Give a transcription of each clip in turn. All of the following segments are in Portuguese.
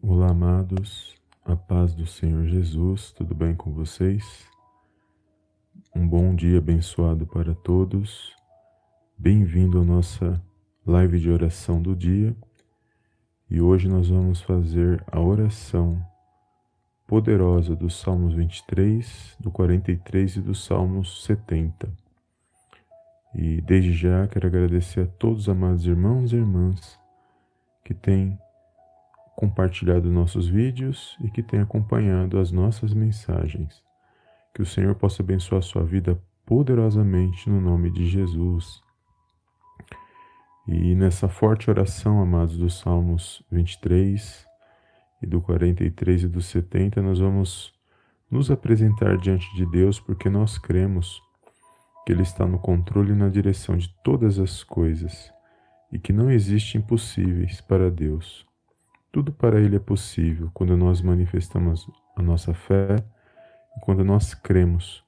Olá, amados, a paz do Senhor Jesus, tudo bem com vocês? Um bom dia abençoado para todos. Bem-vindo à nossa live de oração do dia. E hoje nós vamos fazer a oração poderosa dos Salmos 23, do 43 e do Salmos 70. E desde já quero agradecer a todos os amados irmãos e irmãs que têm compartilhado nossos vídeos e que tem acompanhado as nossas mensagens. Que o Senhor possa abençoar sua vida poderosamente no nome de Jesus. E nessa forte oração, amados, dos Salmos 23 e do 43 e do 70, nós vamos nos apresentar diante de Deus porque nós cremos que Ele está no controle e na direção de todas as coisas e que não existem impossíveis para Deus. Tudo para Ele é possível quando nós manifestamos a nossa fé e quando nós cremos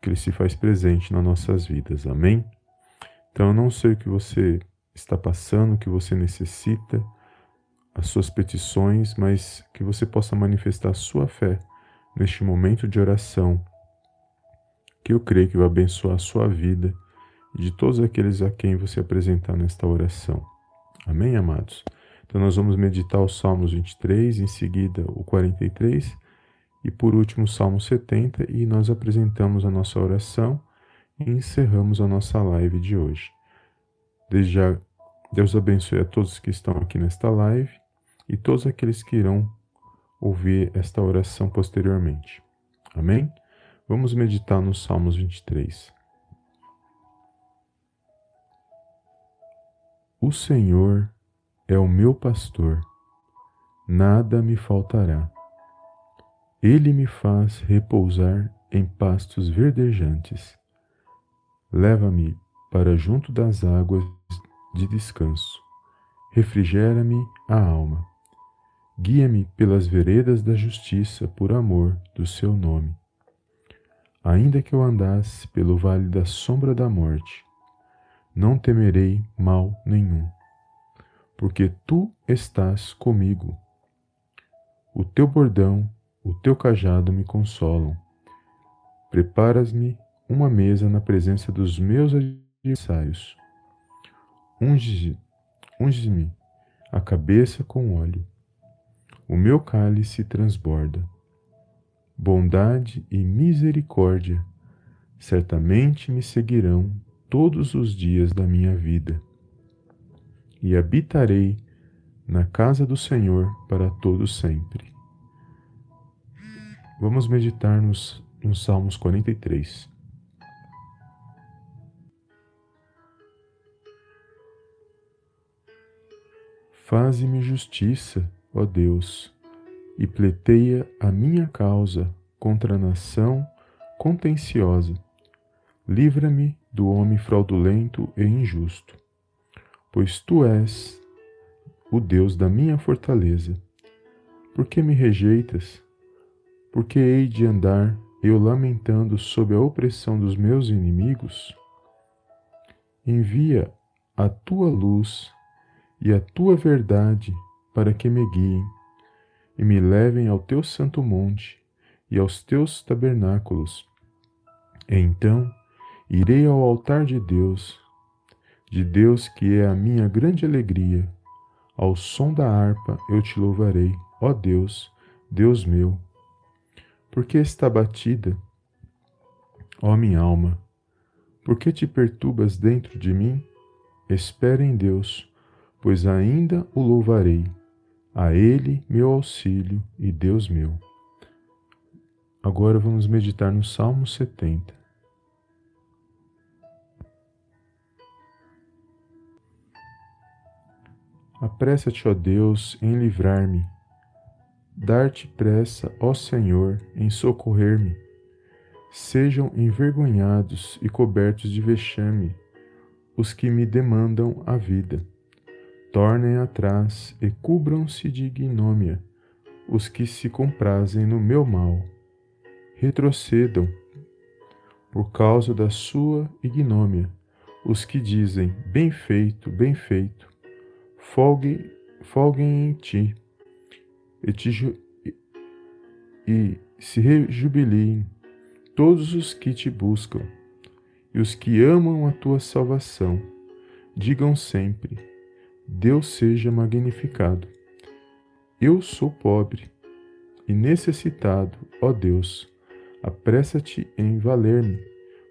que Ele se faz presente nas nossas vidas. Amém? Então, eu não sei o que você está passando, o que você necessita, as suas petições, mas que você possa manifestar a sua fé neste momento de oração, que eu creio que vai abençoar a sua vida e de todos aqueles a quem você apresentar nesta oração. Amém, amados? Então nós vamos meditar os Salmos 23, em seguida o 43 e por último o Salmo 70 e nós apresentamos a nossa oração e encerramos a nossa live de hoje. Desde já, Deus abençoe a todos que estão aqui nesta live e todos aqueles que irão ouvir esta oração posteriormente. Amém? Vamos meditar nos Salmos 23. O Senhor é o meu pastor, nada me faltará. Ele me faz repousar em pastos verdejantes. Leva-me para junto das águas de descanso. Refrigera-me a alma. Guia-me pelas veredas da justiça por amor do seu nome. Ainda que eu andasse pelo vale da sombra da morte, não temerei mal nenhum porque tu estás comigo. O teu bordão, o teu cajado me consolam. Preparas-me uma mesa na presença dos meus adversários. Unge-me unge a cabeça com óleo. O meu cálice transborda. Bondade e misericórdia certamente me seguirão todos os dias da minha vida e habitarei na casa do Senhor para todo sempre. Vamos meditar nos, nos Salmos 43. Faze-me justiça, ó Deus, e pleiteia a minha causa contra a nação contenciosa. Livra-me do homem fraudulento e injusto pois tu és o Deus da minha fortaleza. Por que me rejeitas? Por que hei de andar eu lamentando sob a opressão dos meus inimigos? Envia a tua luz e a tua verdade para que me guiem e me levem ao teu santo monte e aos teus tabernáculos. Então irei ao altar de Deus de Deus que é a minha grande alegria. Ao som da harpa eu te louvarei, ó Deus, Deus meu. Porque está batida, ó minha alma? Por que te perturbas dentro de mim? Espera em Deus, pois ainda o louvarei. A Ele meu auxílio e Deus meu. Agora vamos meditar no Salmo 70. Apressa-te, ó Deus, em livrar-me. Dar-te pressa, ó Senhor, em socorrer-me. Sejam envergonhados e cobertos de vexame os que me demandam a vida. Tornem atrás e cubram-se de ignomínia os que se comprazem no meu mal. Retrocedam por causa da sua ignomínia os que dizem: Bem feito, bem feito folgue, folguem em ti. e, te ju e se rejubiliem todos os que te buscam e os que amam a tua salvação. Digam sempre: Deus seja magnificado. Eu sou pobre e necessitado, ó Deus. Apressa-te em valer-me,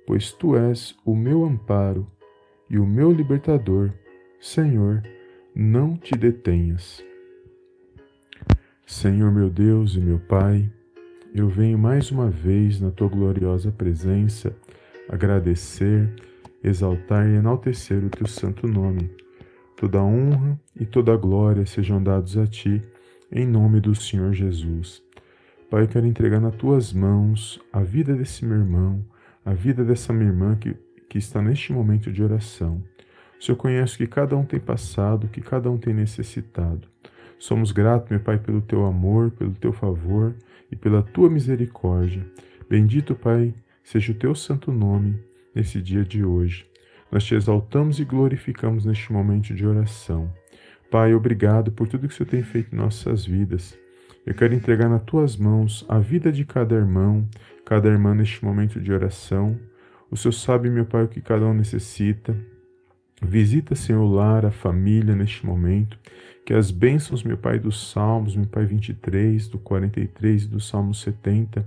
pois tu és o meu amparo e o meu libertador. Senhor, não te detenhas. Senhor meu Deus e meu Pai, eu venho mais uma vez na tua gloriosa presença agradecer, exaltar e enaltecer o teu santo nome. Toda honra e toda glória sejam dados a ti, em nome do Senhor Jesus. Pai, eu quero entregar nas tuas mãos a vida desse meu irmão, a vida dessa minha irmã que, que está neste momento de oração. O Senhor conhece que cada um tem passado, que cada um tem necessitado. Somos gratos, meu Pai, pelo teu amor, pelo teu favor e pela tua misericórdia. Bendito, Pai, seja o teu santo nome nesse dia de hoje. Nós te exaltamos e glorificamos neste momento de oração. Pai, obrigado por tudo que o Senhor tem feito em nossas vidas. Eu quero entregar nas tuas mãos a vida de cada irmão, cada irmã neste momento de oração. O Senhor sabe, meu Pai, o que cada um necessita. Visita, Senhor, o lar, a família neste momento. Que as bênçãos, meu Pai, dos Salmos, meu Pai 23, do 43 e do Salmo 70,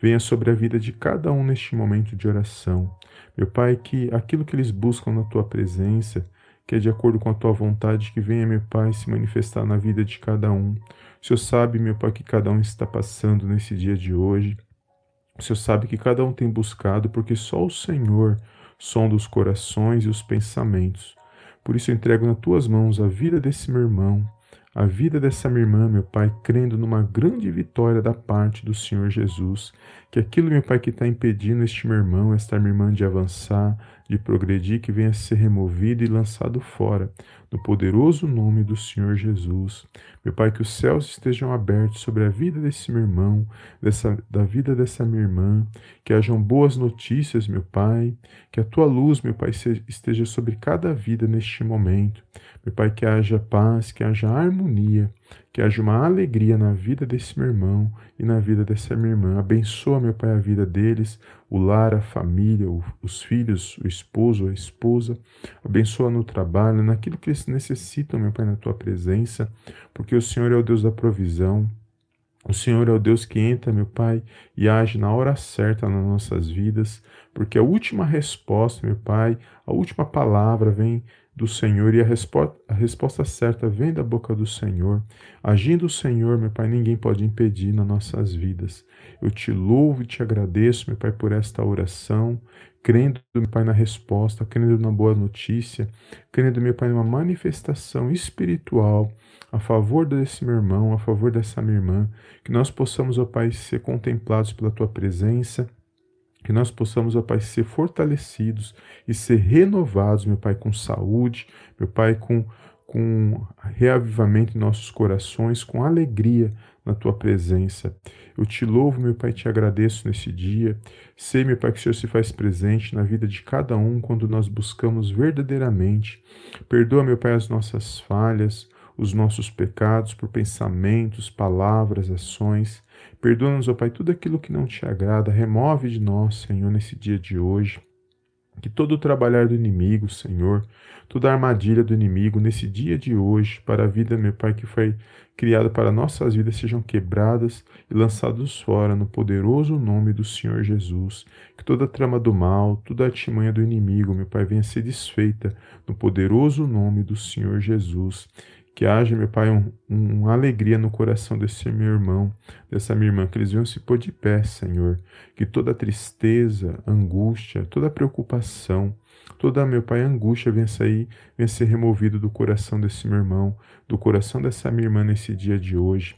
venha sobre a vida de cada um neste momento de oração. Meu Pai, que aquilo que eles buscam na tua presença, que é de acordo com a tua vontade, que venha, meu Pai, se manifestar na vida de cada um. O Senhor sabe, meu Pai, que cada um está passando nesse dia de hoje. O Senhor sabe que cada um tem buscado, porque só o Senhor sonda os corações e os pensamentos. Por isso entrego nas tuas mãos a vida desse meu irmão, a vida dessa minha irmã, meu Pai, crendo numa grande vitória da parte do Senhor Jesus. Que aquilo, meu Pai, que está impedindo este meu irmão, esta minha irmã de avançar, de progredir, que venha a ser removido e lançado fora, no poderoso nome do Senhor Jesus. Meu Pai, que os céus estejam abertos sobre a vida desse meu irmão, dessa, da vida dessa minha irmã, que hajam boas notícias, meu Pai, que a tua luz, meu Pai, esteja sobre cada vida neste momento. Meu Pai, que haja paz, que haja harmonia, que haja uma alegria na vida desse meu irmão e na vida dessa minha irmã. Abençoa, meu Pai, a vida deles, o lar, a família, os filhos, o esposo, a esposa. Abençoa no trabalho, naquilo que eles necessitam, meu Pai, na tua presença, porque o Senhor é o Deus da provisão. O Senhor é o Deus que entra, meu Pai, e age na hora certa nas nossas vidas, porque a última resposta, meu Pai, a última palavra vem do Senhor e a, resposta, a resposta certa vem da boca do Senhor. Agindo o Senhor, meu Pai, ninguém pode impedir nas nossas vidas. Eu te louvo e te agradeço, meu Pai, por esta oração, crendo, meu Pai, na resposta, crendo na boa notícia, crendo, meu Pai, numa manifestação espiritual a favor desse meu irmão, a favor dessa minha irmã, que nós possamos, ó Pai, ser contemplados pela tua presença que nós possamos, ó Pai, ser fortalecidos e ser renovados, meu Pai, com saúde, meu Pai, com, com reavivamento em nossos corações, com alegria na tua presença. Eu te louvo, meu Pai, te agradeço nesse dia. Sei, meu Pai, que o Senhor se faz presente na vida de cada um quando nós buscamos verdadeiramente. Perdoa, meu Pai, as nossas falhas, os nossos pecados por pensamentos, palavras, ações. Perdoa-nos, ó Pai, tudo aquilo que não te agrada, remove de nós, Senhor, nesse dia de hoje. Que todo o trabalhar do inimigo, Senhor, toda a armadilha do inimigo nesse dia de hoje, para a vida, meu Pai, que foi criada para nossas vidas, sejam quebradas e lançados fora no poderoso nome do Senhor Jesus. Que toda trama do mal, toda artimanha do inimigo, meu Pai, venha ser desfeita no poderoso nome do Senhor Jesus. Que haja, meu Pai, um, um, uma alegria no coração desse meu irmão, dessa minha irmã, que eles venham se pôr de pé, Senhor. Que toda tristeza, angústia, toda preocupação, toda, meu Pai, angústia venha sair, venha ser removido do coração desse meu irmão, do coração dessa minha irmã nesse dia de hoje.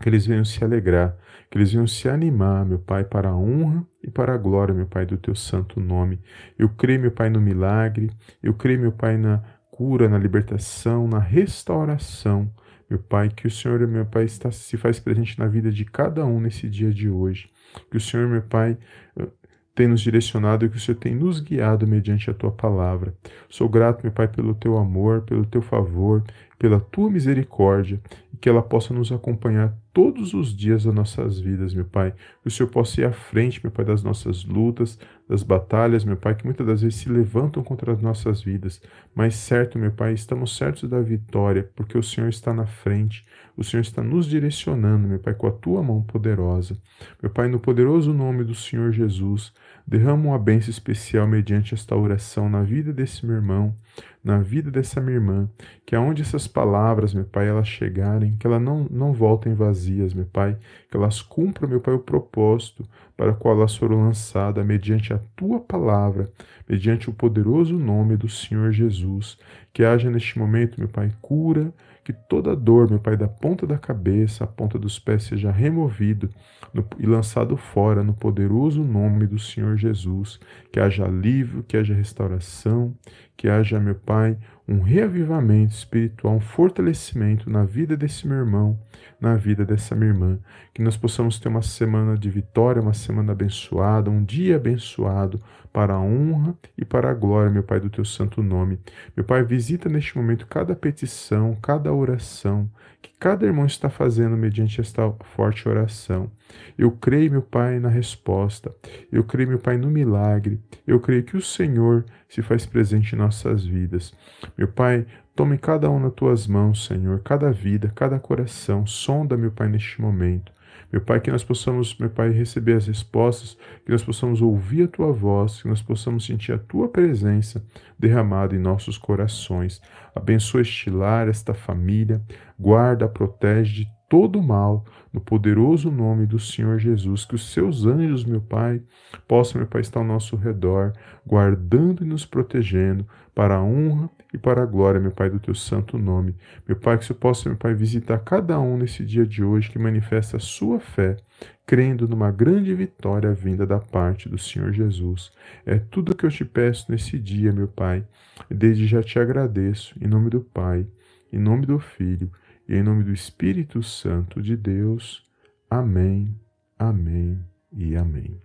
Que eles venham se alegrar, que eles venham se animar, meu Pai, para a honra e para a glória, meu Pai, do teu santo nome. Eu creio, meu Pai, no milagre, eu creio, meu Pai, na cura, na libertação, na restauração. Meu Pai, que o Senhor, meu Pai, está, se faz presente na vida de cada um nesse dia de hoje. Que o Senhor, meu Pai, eh, tem nos direcionado e que o Senhor tem nos guiado mediante a tua palavra. Sou grato, meu Pai, pelo teu amor, pelo teu favor. pela tua misericórdia e que ela possa nos acompanhar todos os dias das nossas vidas, meu Pai. Que o Senhor possa ir à frente, meu Pai, das nossas lutas, das batalhas, meu Pai, que muitas das vezes se levantam contra as nossas vidas. Mas certo, meu Pai, estamos certos da vitória, porque o Senhor está na frente. O Senhor está nos direcionando, meu Pai, com a tua mão poderosa. Meu Pai, no poderoso nome do Senhor Jesus, derrama uma bênção especial mediante esta oração na vida desse meu irmão, na vida dessa minha irmã, que aonde essas palavras, meu Pai, elas chegarem, que elas não, não voltem vazias, meu Pai, que elas cumpram, meu Pai, o propósito para o qual elas foram lançadas mediante a Tua palavra, mediante o poderoso nome do Senhor Jesus. Que haja neste momento, meu Pai, cura, que toda dor, meu Pai, da ponta da cabeça à ponta dos pés seja removido no, e lançado fora no poderoso nome do Senhor Jesus. Que haja alívio, que haja restauração, que haja, meu Pai, um reavivamento espiritual, um fortalecimento na vida desse meu irmão, na vida dessa minha irmã. Que nós possamos ter uma semana de vitória, uma semana abençoada, um dia abençoado, para a honra e para a glória, meu Pai, do teu santo nome. Meu Pai, visita neste momento cada petição, cada oração que cada irmão está fazendo mediante esta forte oração. Eu creio, meu Pai, na resposta. Eu creio, meu Pai, no milagre. Eu creio que o Senhor se faz presente em nossas vidas. Meu Pai, tome cada um nas tuas mãos, Senhor, cada vida, cada coração. Sonda, meu Pai, neste momento. Meu Pai, que nós possamos, meu Pai, receber as respostas, que nós possamos ouvir a Tua voz, que nós possamos sentir a Tua presença derramada em nossos corações. Abençoa este lar, esta família, guarda, protege de todo mal, no poderoso nome do Senhor Jesus, que os seus anjos, meu Pai, possam, meu Pai, estar ao nosso redor, guardando e nos protegendo, para a honra e para a glória, meu Pai, do teu santo nome. Meu Pai, que você possa, meu Pai, visitar cada um nesse dia de hoje que manifesta a sua fé, crendo numa grande vitória vinda da parte do Senhor Jesus. É tudo que eu te peço nesse dia, meu Pai. Desde já te agradeço, em nome do Pai, em nome do Filho e em nome do Espírito Santo de Deus. Amém, amém e amém.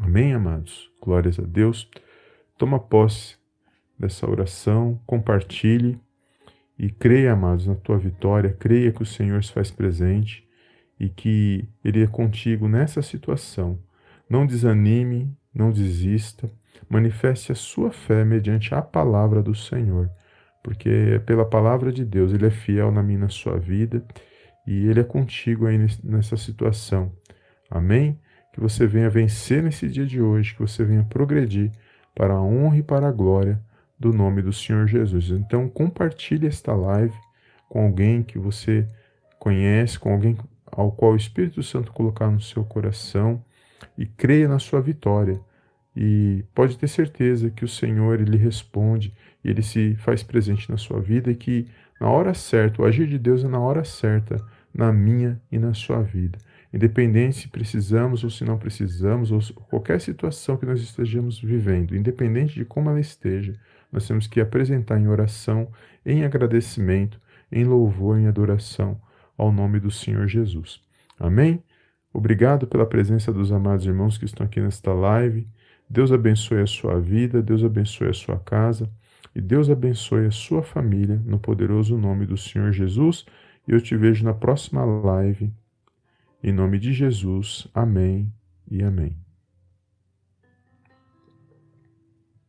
Amém, amados? Glórias a Deus. Toma posse dessa oração, compartilhe e creia, amados, na tua vitória, creia que o Senhor se faz presente e que Ele é contigo nessa situação. Não desanime, não desista, manifeste a sua fé mediante a palavra do Senhor, porque é pela palavra de Deus Ele é fiel na minha na sua vida e Ele é contigo aí nessa situação. Amém? Que você venha vencer nesse dia de hoje, que você venha progredir para a honra e para a glória do nome do Senhor Jesus. Então, compartilhe esta live com alguém que você conhece, com alguém ao qual o Espírito Santo colocar no seu coração e creia na sua vitória. E pode ter certeza que o Senhor ele responde, ele se faz presente na sua vida e que na hora certa, o agir de Deus é na hora certa, na minha e na sua vida. Independente se precisamos ou se não precisamos, ou qualquer situação que nós estejamos vivendo, independente de como ela esteja, nós temos que apresentar em oração, em agradecimento, em louvor, em adoração ao nome do Senhor Jesus. Amém? Obrigado pela presença dos amados irmãos que estão aqui nesta live. Deus abençoe a sua vida, Deus abençoe a sua casa e Deus abençoe a sua família no poderoso nome do Senhor Jesus. E eu te vejo na próxima live. Em nome de Jesus. Amém e amém.